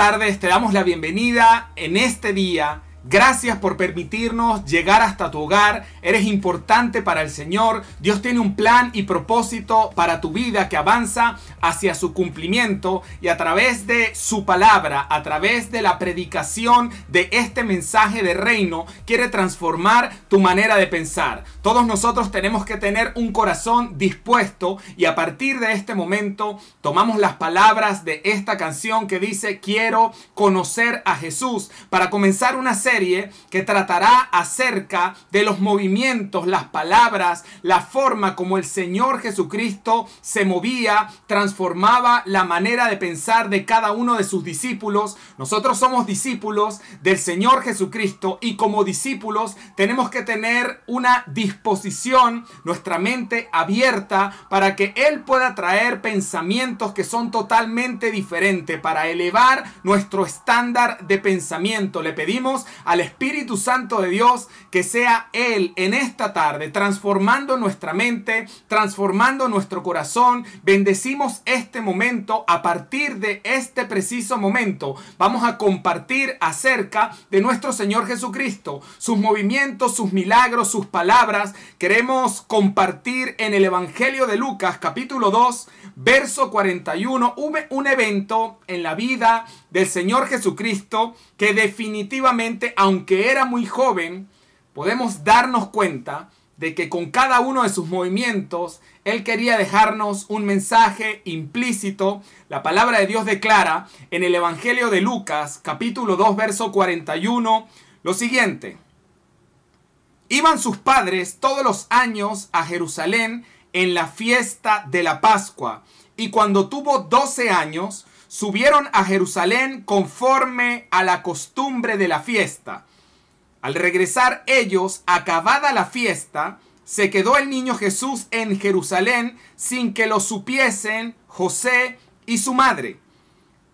tardes, te damos la bienvenida en este día Gracias por permitirnos llegar hasta tu hogar. Eres importante para el Señor. Dios tiene un plan y propósito para tu vida que avanza hacia su cumplimiento y a través de su palabra, a través de la predicación de este mensaje de reino, quiere transformar tu manera de pensar. Todos nosotros tenemos que tener un corazón dispuesto y a partir de este momento tomamos las palabras de esta canción que dice quiero conocer a Jesús para comenzar una serie que tratará acerca de los movimientos, las palabras, la forma como el Señor Jesucristo se movía, transformaba la manera de pensar de cada uno de sus discípulos. Nosotros somos discípulos del Señor Jesucristo y como discípulos tenemos que tener una disposición, nuestra mente abierta para que Él pueda traer pensamientos que son totalmente diferentes, para elevar nuestro estándar de pensamiento. Le pedimos al Espíritu Santo de Dios que sea Él en esta tarde transformando nuestra mente, transformando nuestro corazón. Bendecimos este momento a partir de este preciso momento. Vamos a compartir acerca de nuestro Señor Jesucristo, sus movimientos, sus milagros, sus palabras. Queremos compartir en el Evangelio de Lucas capítulo 2, verso 41, un evento en la vida del Señor Jesucristo que definitivamente, aunque era muy joven, podemos darnos cuenta de que con cada uno de sus movimientos Él quería dejarnos un mensaje implícito. La palabra de Dios declara en el Evangelio de Lucas capítulo 2 verso 41 lo siguiente. Iban sus padres todos los años a Jerusalén en la fiesta de la Pascua y cuando tuvo 12 años subieron a Jerusalén conforme a la costumbre de la fiesta. Al regresar ellos, acabada la fiesta, se quedó el niño Jesús en Jerusalén sin que lo supiesen José y su madre.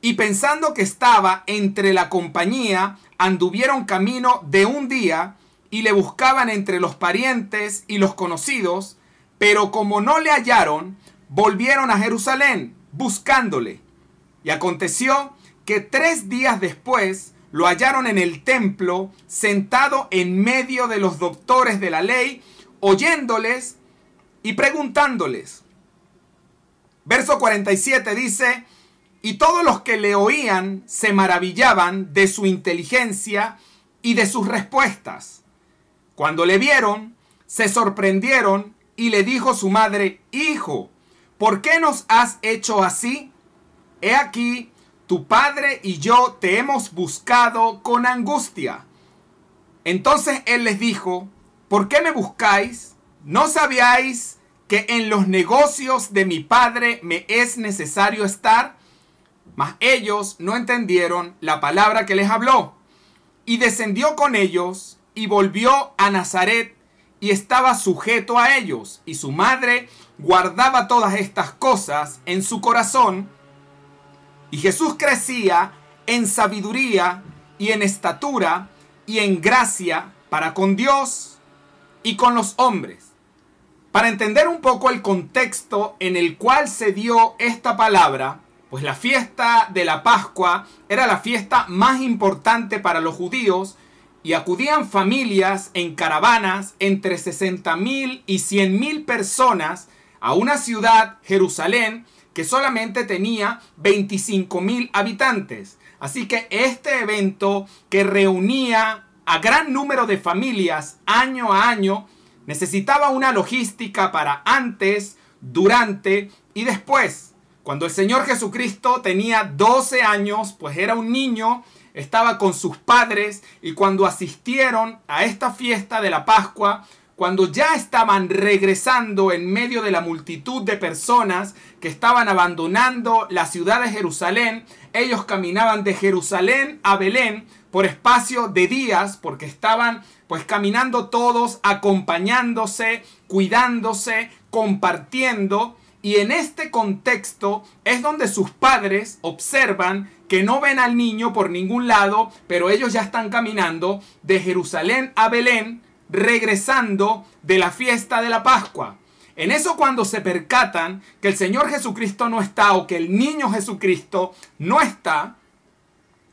Y pensando que estaba entre la compañía, anduvieron camino de un día y le buscaban entre los parientes y los conocidos, pero como no le hallaron, volvieron a Jerusalén buscándole. Y aconteció que tres días después lo hallaron en el templo, sentado en medio de los doctores de la ley, oyéndoles y preguntándoles. Verso 47 dice, y todos los que le oían se maravillaban de su inteligencia y de sus respuestas. Cuando le vieron, se sorprendieron y le dijo su madre, Hijo, ¿por qué nos has hecho así? He aquí, tu padre y yo te hemos buscado con angustia. Entonces él les dijo, ¿por qué me buscáis? ¿No sabíais que en los negocios de mi padre me es necesario estar? Mas ellos no entendieron la palabra que les habló. Y descendió con ellos y volvió a Nazaret y estaba sujeto a ellos. Y su madre guardaba todas estas cosas en su corazón. Y Jesús crecía en sabiduría y en estatura y en gracia para con Dios y con los hombres. Para entender un poco el contexto en el cual se dio esta palabra, pues la fiesta de la Pascua era la fiesta más importante para los judíos y acudían familias en caravanas entre 60 mil y 100 mil personas a una ciudad, Jerusalén, que solamente tenía 25 mil habitantes. Así que este evento que reunía a gran número de familias año a año necesitaba una logística para antes, durante y después. Cuando el Señor Jesucristo tenía 12 años, pues era un niño, estaba con sus padres y cuando asistieron a esta fiesta de la Pascua, cuando ya estaban regresando en medio de la multitud de personas que estaban abandonando la ciudad de Jerusalén, ellos caminaban de Jerusalén a Belén por espacio de días, porque estaban pues caminando todos, acompañándose, cuidándose, compartiendo. Y en este contexto es donde sus padres observan que no ven al niño por ningún lado, pero ellos ya están caminando de Jerusalén a Belén regresando de la fiesta de la Pascua. En eso cuando se percatan que el Señor Jesucristo no está o que el niño Jesucristo no está,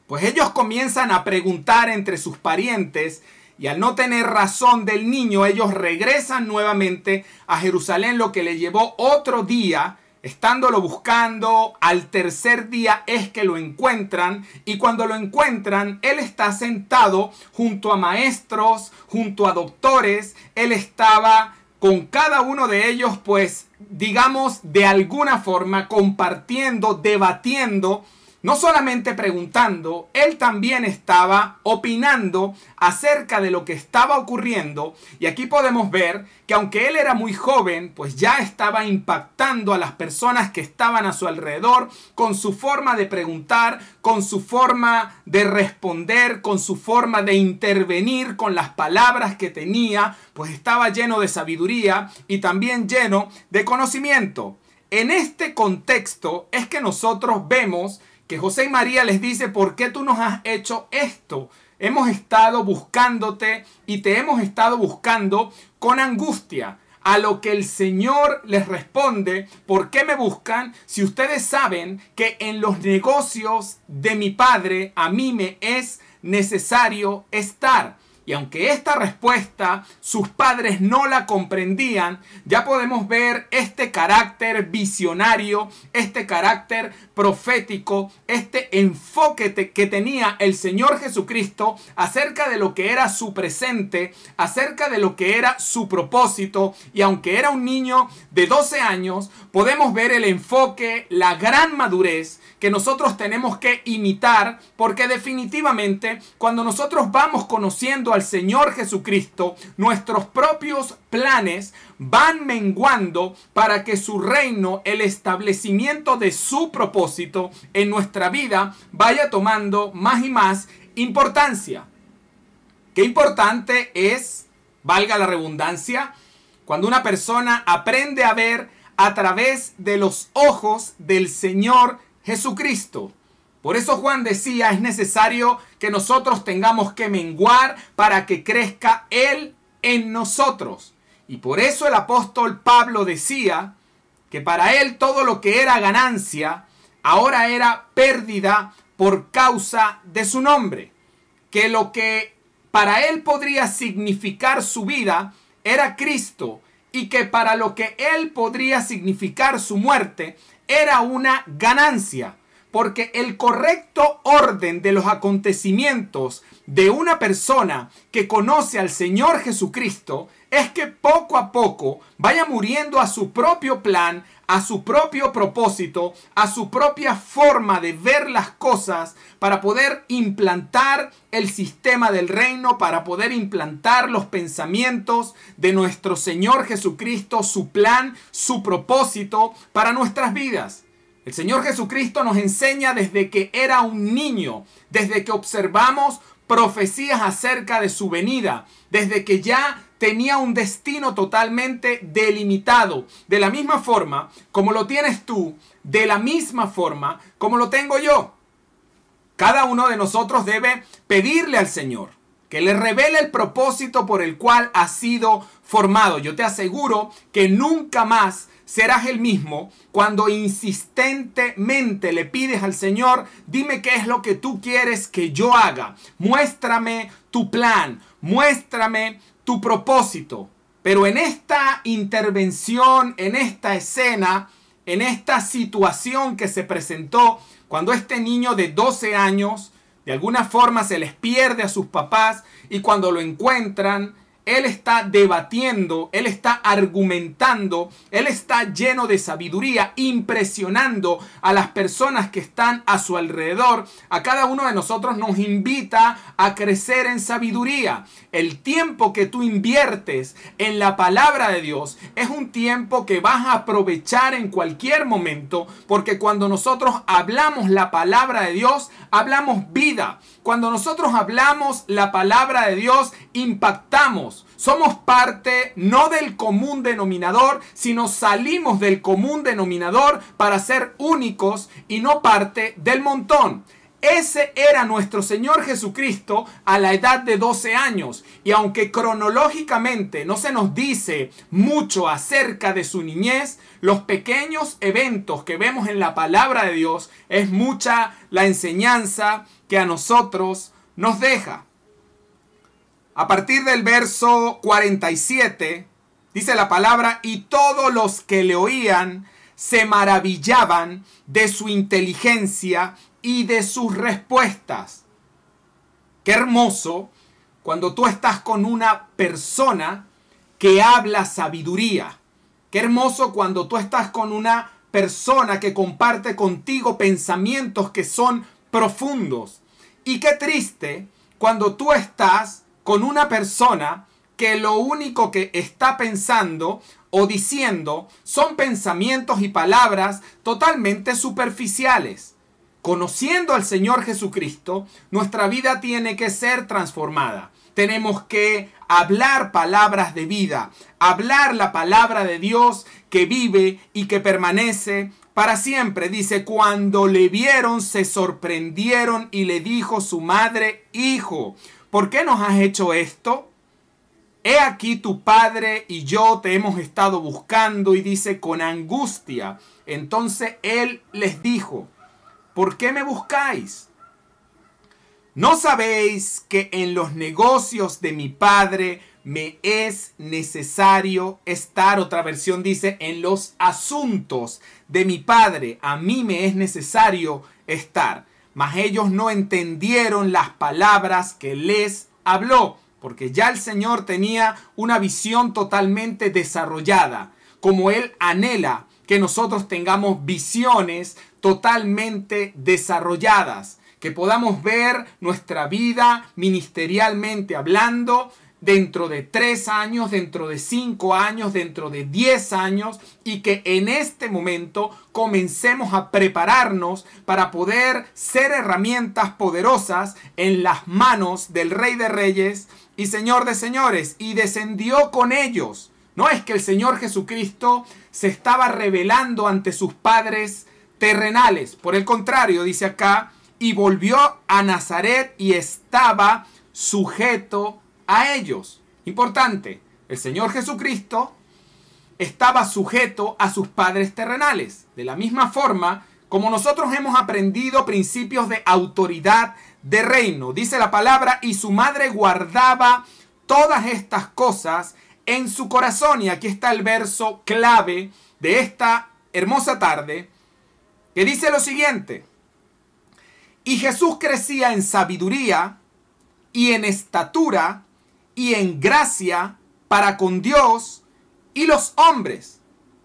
Pues ellos comienzan a preguntar entre sus parientes y al no tener razón del niño, ellos regresan nuevamente a Jerusalén, lo que le llevó otro día, estándolo buscando, al tercer día es que lo encuentran y cuando lo encuentran, él está sentado junto a maestros, junto a doctores, él estaba con cada uno de ellos, pues digamos, de alguna forma compartiendo, debatiendo no solamente preguntando, él también estaba opinando acerca de lo que estaba ocurriendo. Y aquí podemos ver que aunque él era muy joven, pues ya estaba impactando a las personas que estaban a su alrededor con su forma de preguntar, con su forma de responder, con su forma de intervenir, con las palabras que tenía, pues estaba lleno de sabiduría y también lleno de conocimiento. En este contexto es que nosotros vemos José y María les dice, ¿por qué tú nos has hecho esto? Hemos estado buscándote y te hemos estado buscando con angustia. A lo que el Señor les responde, ¿por qué me buscan si ustedes saben que en los negocios de mi Padre a mí me es necesario estar? Y aunque esta respuesta sus padres no la comprendían, ya podemos ver este carácter visionario, este carácter profético, este enfoque que tenía el Señor Jesucristo acerca de lo que era su presente, acerca de lo que era su propósito. Y aunque era un niño de 12 años, podemos ver el enfoque, la gran madurez que nosotros tenemos que imitar, porque definitivamente cuando nosotros vamos conociendo al Señor Jesucristo, nuestros propios planes van menguando para que su reino, el establecimiento de su propósito en nuestra vida vaya tomando más y más importancia. Qué importante es, valga la redundancia, cuando una persona aprende a ver a través de los ojos del Señor Jesucristo. Por eso Juan decía, es necesario que nosotros tengamos que menguar para que crezca Él en nosotros. Y por eso el apóstol Pablo decía que para él todo lo que era ganancia ahora era pérdida por causa de su nombre. Que lo que para él podría significar su vida era Cristo y que para lo que él podría significar su muerte era una ganancia porque el correcto orden de los acontecimientos de una persona que conoce al Señor Jesucristo es que poco a poco vaya muriendo a su propio plan, a su propio propósito, a su propia forma de ver las cosas para poder implantar el sistema del reino, para poder implantar los pensamientos de nuestro Señor Jesucristo, su plan, su propósito para nuestras vidas. El Señor Jesucristo nos enseña desde que era un niño, desde que observamos profecías acerca de su venida, desde que ya tenía un destino totalmente delimitado, de la misma forma como lo tienes tú, de la misma forma como lo tengo yo. Cada uno de nosotros debe pedirle al Señor que le revele el propósito por el cual ha sido formado. Yo te aseguro que nunca más serás el mismo cuando insistentemente le pides al Señor, dime qué es lo que tú quieres que yo haga. Muéstrame tu plan, muéstrame tu propósito. Pero en esta intervención, en esta escena, en esta situación que se presentó, cuando este niño de 12 años de alguna forma se les pierde a sus papás y cuando lo encuentran, él está debatiendo, Él está argumentando, Él está lleno de sabiduría, impresionando a las personas que están a su alrededor. A cada uno de nosotros nos invita a crecer en sabiduría. El tiempo que tú inviertes en la palabra de Dios es un tiempo que vas a aprovechar en cualquier momento, porque cuando nosotros hablamos la palabra de Dios, hablamos vida. Cuando nosotros hablamos la palabra de Dios, impactamos. Somos parte no del común denominador, sino salimos del común denominador para ser únicos y no parte del montón. Ese era nuestro Señor Jesucristo a la edad de 12 años. Y aunque cronológicamente no se nos dice mucho acerca de su niñez, los pequeños eventos que vemos en la palabra de Dios es mucha la enseñanza que a nosotros nos deja. A partir del verso 47 dice la palabra, y todos los que le oían se maravillaban de su inteligencia y de sus respuestas. Qué hermoso cuando tú estás con una persona que habla sabiduría. Qué hermoso cuando tú estás con una persona que comparte contigo pensamientos que son profundos. Y qué triste cuando tú estás con una persona que lo único que está pensando o diciendo son pensamientos y palabras totalmente superficiales. Conociendo al Señor Jesucristo, nuestra vida tiene que ser transformada. Tenemos que hablar palabras de vida, hablar la palabra de Dios que vive y que permanece para siempre. Dice, cuando le vieron se sorprendieron y le dijo su madre, hijo, ¿por qué nos has hecho esto? He aquí tu padre y yo te hemos estado buscando y dice con angustia. Entonces él les dijo, ¿por qué me buscáis? ¿No sabéis que en los negocios de mi Padre me es necesario estar? Otra versión dice, en los asuntos de mi Padre a mí me es necesario estar. Mas ellos no entendieron las palabras que les habló, porque ya el Señor tenía una visión totalmente desarrollada, como Él anhela que nosotros tengamos visiones totalmente desarrolladas, que podamos ver nuestra vida ministerialmente hablando dentro de tres años, dentro de cinco años, dentro de diez años y que en este momento comencemos a prepararnos para poder ser herramientas poderosas en las manos del Rey de Reyes y Señor de Señores y descendió con ellos. No es que el Señor Jesucristo se estaba revelando ante sus padres terrenales. Por el contrario, dice acá, y volvió a Nazaret y estaba sujeto a ellos. Importante, el Señor Jesucristo estaba sujeto a sus padres terrenales. De la misma forma, como nosotros hemos aprendido principios de autoridad de reino, dice la palabra, y su madre guardaba todas estas cosas en su corazón. Y aquí está el verso clave de esta hermosa tarde que dice lo siguiente. Y Jesús crecía en sabiduría y en estatura y en gracia para con Dios y los hombres.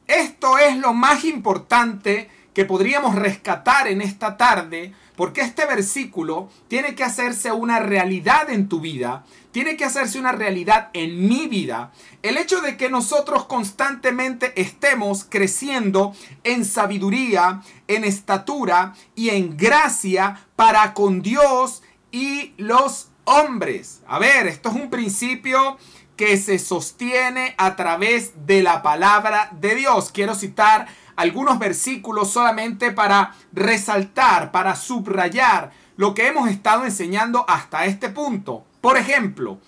Esto es lo más importante que podríamos rescatar en esta tarde, porque este versículo tiene que hacerse una realidad en tu vida, tiene que hacerse una realidad en mi vida. El hecho de que nosotros constantemente estemos creciendo en sabiduría, en estatura y en gracia para con Dios y los hombres. A ver, esto es un principio que se sostiene a través de la palabra de Dios. Quiero citar algunos versículos solamente para resaltar, para subrayar lo que hemos estado enseñando hasta este punto. Por ejemplo,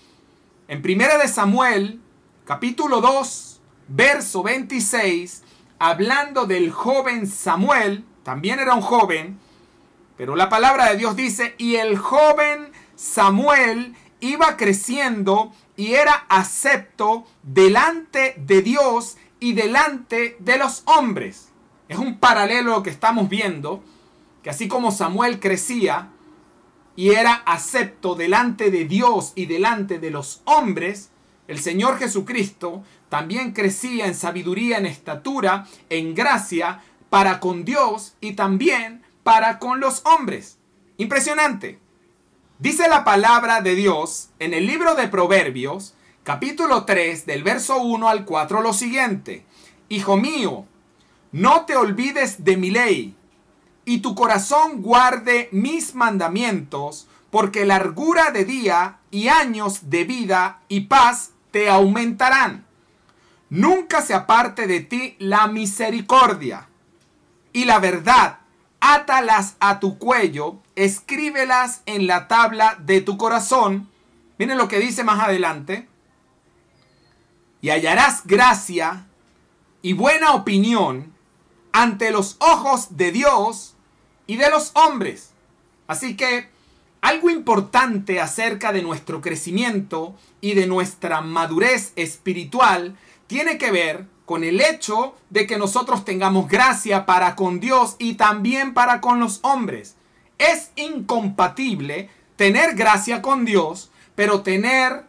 en Primera de Samuel, capítulo 2, verso 26, hablando del joven Samuel, también era un joven, pero la palabra de Dios dice, y el joven Samuel iba creciendo y era acepto delante de Dios y delante de los hombres. Es un paralelo que estamos viendo, que así como Samuel crecía y era acepto delante de Dios y delante de los hombres, el Señor Jesucristo también crecía en sabiduría, en estatura, en gracia, para con Dios y también para con los hombres. Impresionante. Dice la palabra de Dios en el libro de Proverbios, capítulo 3, del verso 1 al 4, lo siguiente. Hijo mío, no te olvides de mi ley, y tu corazón guarde mis mandamientos, porque largura de día y años de vida y paz te aumentarán. Nunca se aparte de ti la misericordia y la verdad átalas a tu cuello, escríbelas en la tabla de tu corazón. Miren lo que dice más adelante. Y hallarás gracia y buena opinión ante los ojos de Dios y de los hombres. Así que algo importante acerca de nuestro crecimiento y de nuestra madurez espiritual tiene que ver con el hecho de que nosotros tengamos gracia para con Dios y también para con los hombres. Es incompatible tener gracia con Dios, pero tener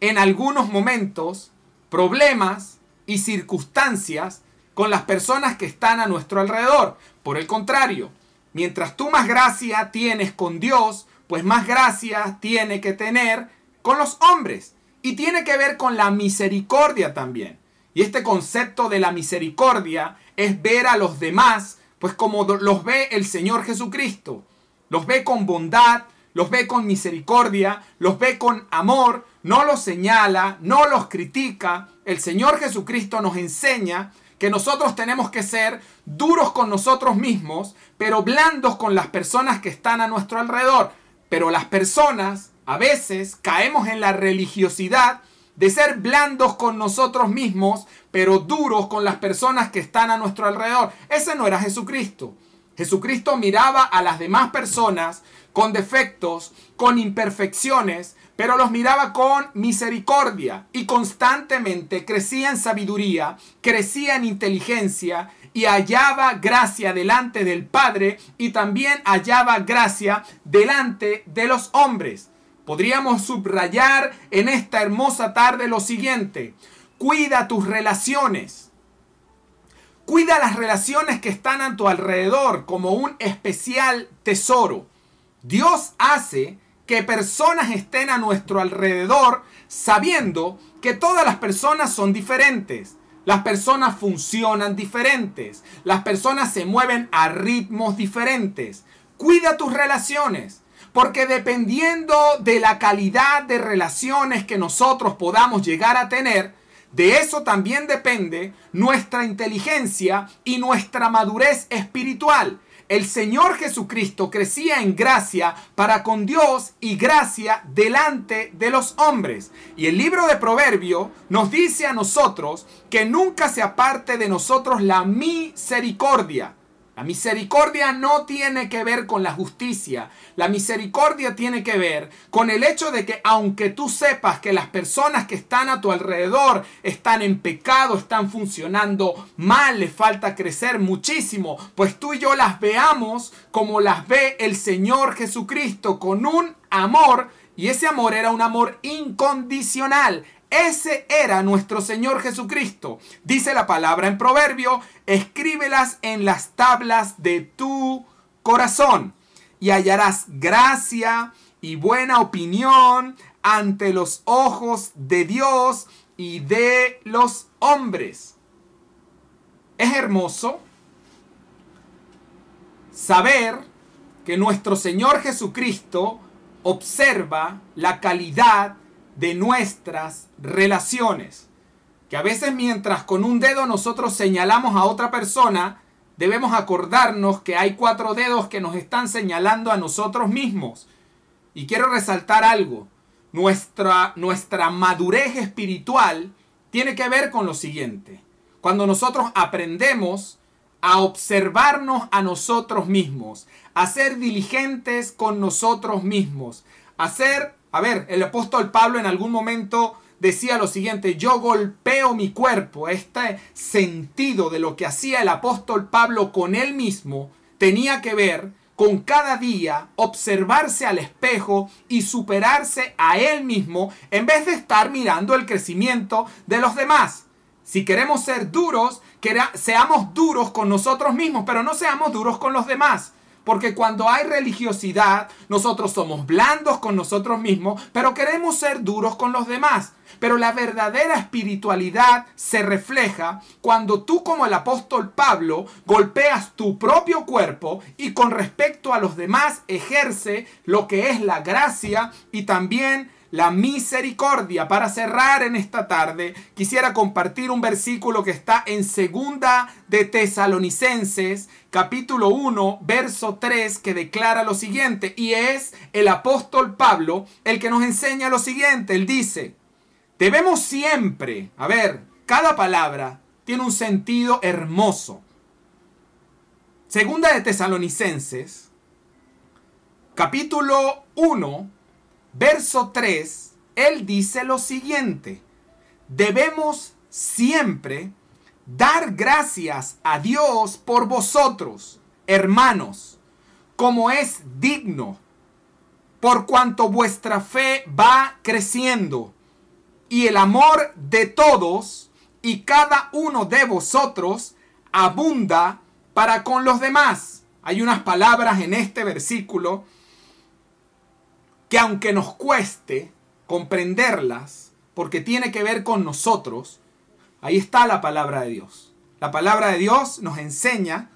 en algunos momentos problemas y circunstancias con las personas que están a nuestro alrededor. Por el contrario, mientras tú más gracia tienes con Dios, pues más gracia tiene que tener con los hombres. Y tiene que ver con la misericordia también. Y este concepto de la misericordia es ver a los demás, pues como los ve el Señor Jesucristo. Los ve con bondad, los ve con misericordia, los ve con amor, no los señala, no los critica. El Señor Jesucristo nos enseña que nosotros tenemos que ser duros con nosotros mismos, pero blandos con las personas que están a nuestro alrededor. Pero las personas a veces caemos en la religiosidad de ser blandos con nosotros mismos, pero duros con las personas que están a nuestro alrededor. Ese no era Jesucristo. Jesucristo miraba a las demás personas con defectos, con imperfecciones, pero los miraba con misericordia y constantemente crecía en sabiduría, crecía en inteligencia y hallaba gracia delante del Padre y también hallaba gracia delante de los hombres. Podríamos subrayar en esta hermosa tarde lo siguiente, cuida tus relaciones. Cuida las relaciones que están a tu alrededor como un especial tesoro. Dios hace que personas estén a nuestro alrededor sabiendo que todas las personas son diferentes. Las personas funcionan diferentes. Las personas se mueven a ritmos diferentes. Cuida tus relaciones. Porque dependiendo de la calidad de relaciones que nosotros podamos llegar a tener, de eso también depende nuestra inteligencia y nuestra madurez espiritual el Señor Jesucristo crecía en gracia para con Dios y gracia delante de los hombres. Y el libro de Proverbio nos dice a nosotros que nunca se aparte de nosotros la misericordia la misericordia no tiene que ver con la justicia. La misericordia tiene que ver con el hecho de que aunque tú sepas que las personas que están a tu alrededor están en pecado, están funcionando mal, les falta crecer muchísimo, pues tú y yo las veamos como las ve el Señor Jesucristo, con un amor, y ese amor era un amor incondicional. Ese era nuestro Señor Jesucristo. Dice la palabra en proverbio, escríbelas en las tablas de tu corazón y hallarás gracia y buena opinión ante los ojos de Dios y de los hombres. Es hermoso saber que nuestro Señor Jesucristo observa la calidad de nuestras relaciones. Que a veces mientras con un dedo nosotros señalamos a otra persona, debemos acordarnos que hay cuatro dedos que nos están señalando a nosotros mismos. Y quiero resaltar algo. Nuestra, nuestra madurez espiritual tiene que ver con lo siguiente. Cuando nosotros aprendemos a observarnos a nosotros mismos, a ser diligentes con nosotros mismos, a ser a ver, el apóstol Pablo en algún momento decía lo siguiente, yo golpeo mi cuerpo. Este sentido de lo que hacía el apóstol Pablo con él mismo tenía que ver con cada día observarse al espejo y superarse a él mismo en vez de estar mirando el crecimiento de los demás. Si queremos ser duros, que seamos duros con nosotros mismos, pero no seamos duros con los demás. Porque cuando hay religiosidad, nosotros somos blandos con nosotros mismos, pero queremos ser duros con los demás. Pero la verdadera espiritualidad se refleja cuando tú como el apóstol Pablo golpeas tu propio cuerpo y con respecto a los demás ejerce lo que es la gracia y también la misericordia. Para cerrar en esta tarde, quisiera compartir un versículo que está en segunda de Tesalonicenses, capítulo 1, verso 3, que declara lo siguiente, y es el apóstol Pablo el que nos enseña lo siguiente. Él dice, debemos siempre, a ver, cada palabra tiene un sentido hermoso. Segunda de Tesalonicenses, capítulo 1, verso 3, él dice lo siguiente, debemos siempre dar gracias a Dios por vosotros, hermanos, como es digno, por cuanto vuestra fe va creciendo y el amor de todos y cada uno de vosotros abunda para con los demás. Hay unas palabras en este versículo que aunque nos cueste comprenderlas, porque tiene que ver con nosotros, ahí está la palabra de Dios. La palabra de Dios nos enseña,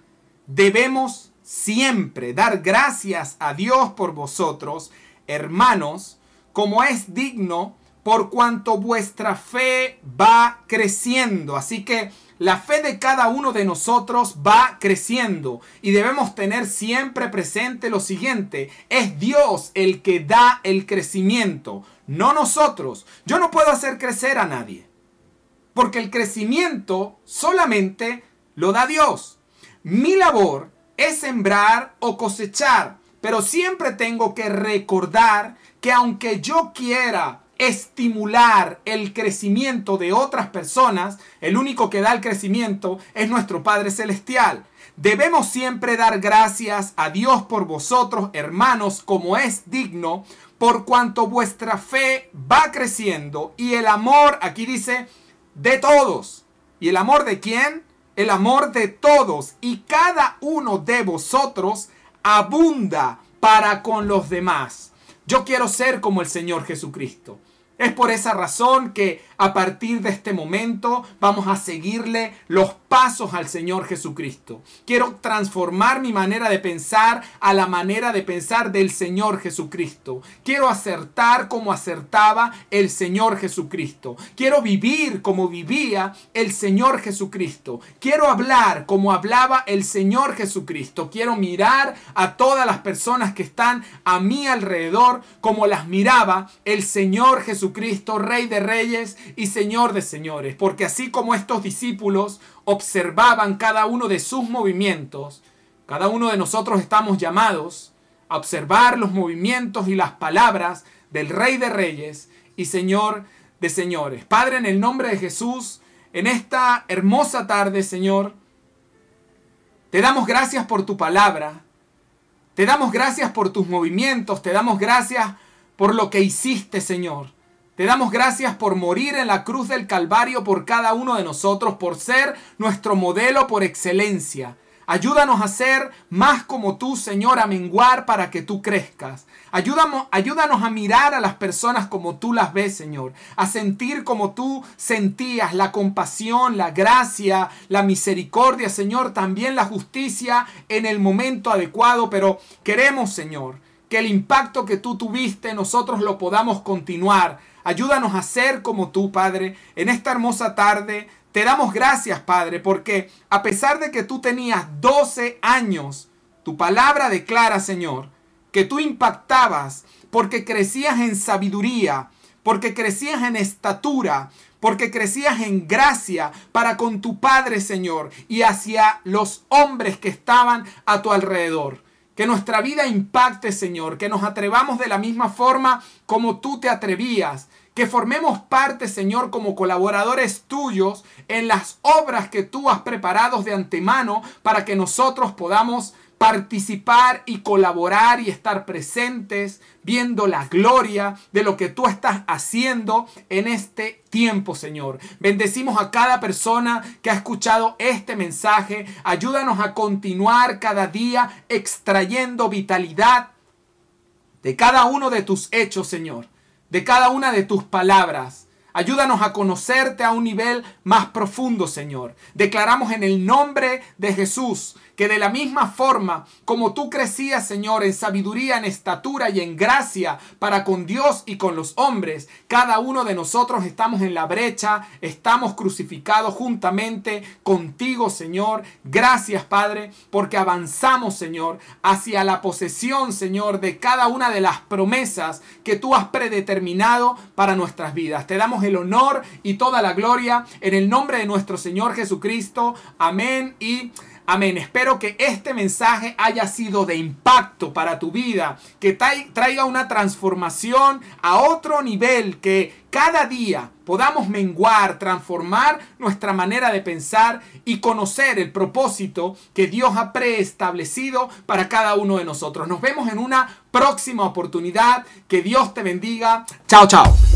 debemos siempre dar gracias a Dios por vosotros, hermanos, como es digno por cuanto vuestra fe va creciendo. Así que la fe de cada uno de nosotros va creciendo y debemos tener siempre presente lo siguiente, es Dios el que da el crecimiento, no nosotros. Yo no puedo hacer crecer a nadie, porque el crecimiento solamente lo da Dios. Mi labor es sembrar o cosechar, pero siempre tengo que recordar que aunque yo quiera estimular el crecimiento de otras personas, el único que da el crecimiento es nuestro Padre Celestial. Debemos siempre dar gracias a Dios por vosotros, hermanos, como es digno, por cuanto vuestra fe va creciendo y el amor, aquí dice, de todos. ¿Y el amor de quién? El amor de todos y cada uno de vosotros abunda para con los demás. Yo quiero ser como el Señor Jesucristo. Es por esa razón que a partir de este momento vamos a seguirle los pasos al Señor Jesucristo. Quiero transformar mi manera de pensar a la manera de pensar del Señor Jesucristo. Quiero acertar como acertaba el Señor Jesucristo. Quiero vivir como vivía el Señor Jesucristo. Quiero hablar como hablaba el Señor Jesucristo. Quiero mirar a todas las personas que están a mi alrededor como las miraba el Señor Jesucristo, Rey de Reyes y Señor de señores, porque así como estos discípulos observaban cada uno de sus movimientos, cada uno de nosotros estamos llamados a observar los movimientos y las palabras del Rey de Reyes y Señor de señores. Padre, en el nombre de Jesús, en esta hermosa tarde, Señor, te damos gracias por tu palabra, te damos gracias por tus movimientos, te damos gracias por lo que hiciste, Señor. Te damos gracias por morir en la cruz del Calvario por cada uno de nosotros, por ser nuestro modelo por excelencia. Ayúdanos a ser más como tú, Señor, a menguar para que tú crezcas. Ayúdanos, ayúdanos a mirar a las personas como tú las ves, Señor. A sentir como tú sentías la compasión, la gracia, la misericordia, Señor. También la justicia en el momento adecuado. Pero queremos, Señor, que el impacto que tú tuviste nosotros lo podamos continuar Ayúdanos a ser como tú, Padre, en esta hermosa tarde. Te damos gracias, Padre, porque a pesar de que tú tenías 12 años, tu palabra declara, Señor, que tú impactabas porque crecías en sabiduría, porque crecías en estatura, porque crecías en gracia para con tu Padre, Señor, y hacia los hombres que estaban a tu alrededor. Que nuestra vida impacte, Señor, que nos atrevamos de la misma forma como tú te atrevías. Que formemos parte, Señor, como colaboradores tuyos en las obras que tú has preparado de antemano para que nosotros podamos participar y colaborar y estar presentes viendo la gloria de lo que tú estás haciendo en este tiempo, Señor. Bendecimos a cada persona que ha escuchado este mensaje. Ayúdanos a continuar cada día extrayendo vitalidad de cada uno de tus hechos, Señor, de cada una de tus palabras Ayúdanos a conocerte a un nivel más profundo, Señor. Declaramos en el nombre de Jesús que de la misma forma como tú crecías, Señor, en sabiduría, en estatura y en gracia para con Dios y con los hombres, cada uno de nosotros estamos en la brecha, estamos crucificados juntamente contigo, Señor. Gracias, Padre, porque avanzamos, Señor, hacia la posesión, Señor, de cada una de las promesas que tú has predeterminado para nuestras vidas. Te damos el honor y toda la gloria en el nombre de nuestro Señor Jesucristo. Amén y Amén. Espero que este mensaje haya sido de impacto para tu vida, que traiga una transformación a otro nivel, que cada día podamos menguar, transformar nuestra manera de pensar y conocer el propósito que Dios ha preestablecido para cada uno de nosotros. Nos vemos en una próxima oportunidad. Que Dios te bendiga. Chao, chao.